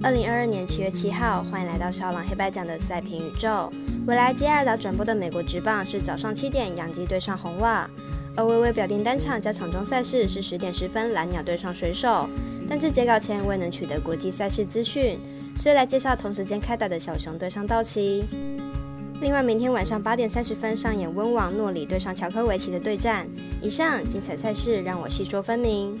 二零二二年七月七号，欢迎来到小朗黑白奖的赛评宇宙。未来接二打转播的美国职棒是早上七点洋基对上红袜，而微微表定单场加场中赛事是十点十分蓝鸟对上水手。但至截稿前未能取得国际赛事资讯，所以来介绍同时间开打的小熊对上道奇。另外，明天晚上八点三十分上演温网诺里对上乔科维奇的对战。以上精彩赛事让我细说分明。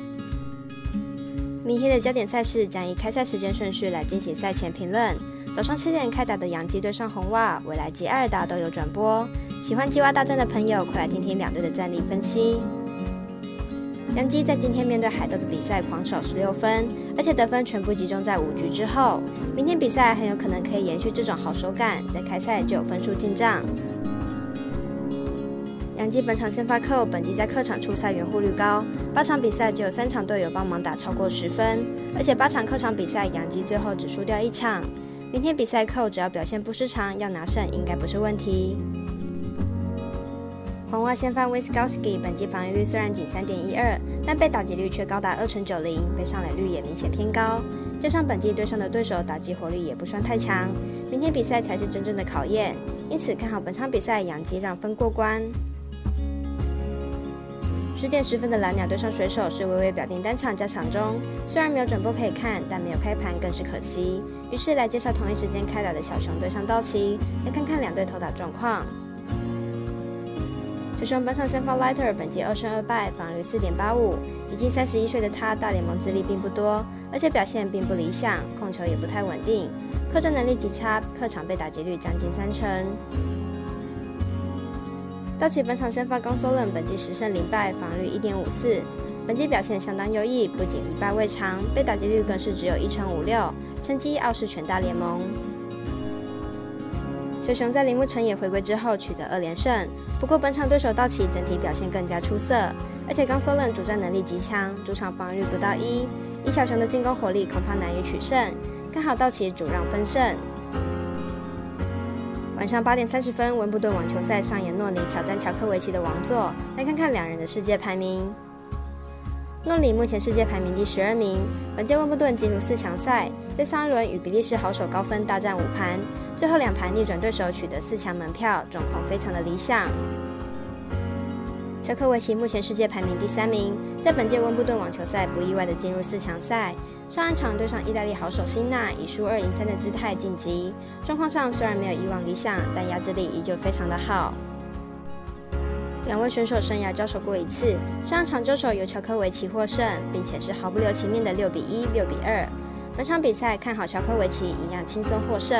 明天的焦点赛事将以开赛时间顺序来进行赛前评论。早上七点开打的洋基对上红袜，未来及艾尔达都有转播。喜欢鸡蛙大战的朋友，快来听听两队的战力分析。洋基在今天面对海盗的比赛狂守十六分，而且得分全部集中在五局之后。明天比赛很有可能可以延续这种好手感，在开赛就有分数进账。杨基本场先发扣，本季在客场出赛圆弧率高，八场比赛只有三场队友帮忙打超过十分，而且八场客场比赛杨基最后只输掉一场。明天比赛扣只要表现不失常，要拿胜应该不是问题。红袜先发，Wisowski 本季防御率虽然仅三点一二，但被打击率却高达二成九零，被上垒率也明显偏高。加上本季对上的对手打击火力也不算太强，明天比赛才是真正的考验。因此看好本场比赛杨基让分过关。十点十分的蓝鸟对上水手是微微表定单场加场中，虽然没有转播可以看，但没有开盘更是可惜。于是来介绍同一时间开打的小熊对上道奇，来看看两队投打状况。小熊本场先发 Lighter，本季二胜二败，防御四点八五。已经三十一岁的他，大联盟资历并不多，而且表现并不理想，控球也不太稳定，客战能力极差，客场被打击率将近三成。道奇本场先发冈索伦，本季十胜零败，防率一点五四，本季表现相当优异，不仅一败未尝，被打击率更是只有一成五六，成绩傲视全大联盟。小熊在铃木成也回归之后取得二连胜，不过本场对手道奇整体表现更加出色，而且冈索伦主战能力极强，主场防御率不到一，以小熊的进攻火力恐怕难以取胜，刚好道奇主让分胜。晚上八点三十分，温布顿网球赛上演诺里挑战乔科维奇的王座，来看看两人的世界排名。诺里目前世界排名第十二名，本届温布顿进入四强赛，在上一轮与比利时好手高分大战五盘，最后两盘逆转对手，取得四强门票，状况非常的理想。乔科维奇目前世界排名第三名，在本届温布顿网球赛不意外的进入四强赛。上一场对上意大利好手辛纳，以输二赢三的姿态晋级。状况上虽然没有以往理想，但压制力依旧非常的好。两位选手生涯交手过一次，上一场交手由乔科维奇获胜，并且是毫不留情面的六比一、六比二。本场比赛看好乔科维奇一样轻松获胜。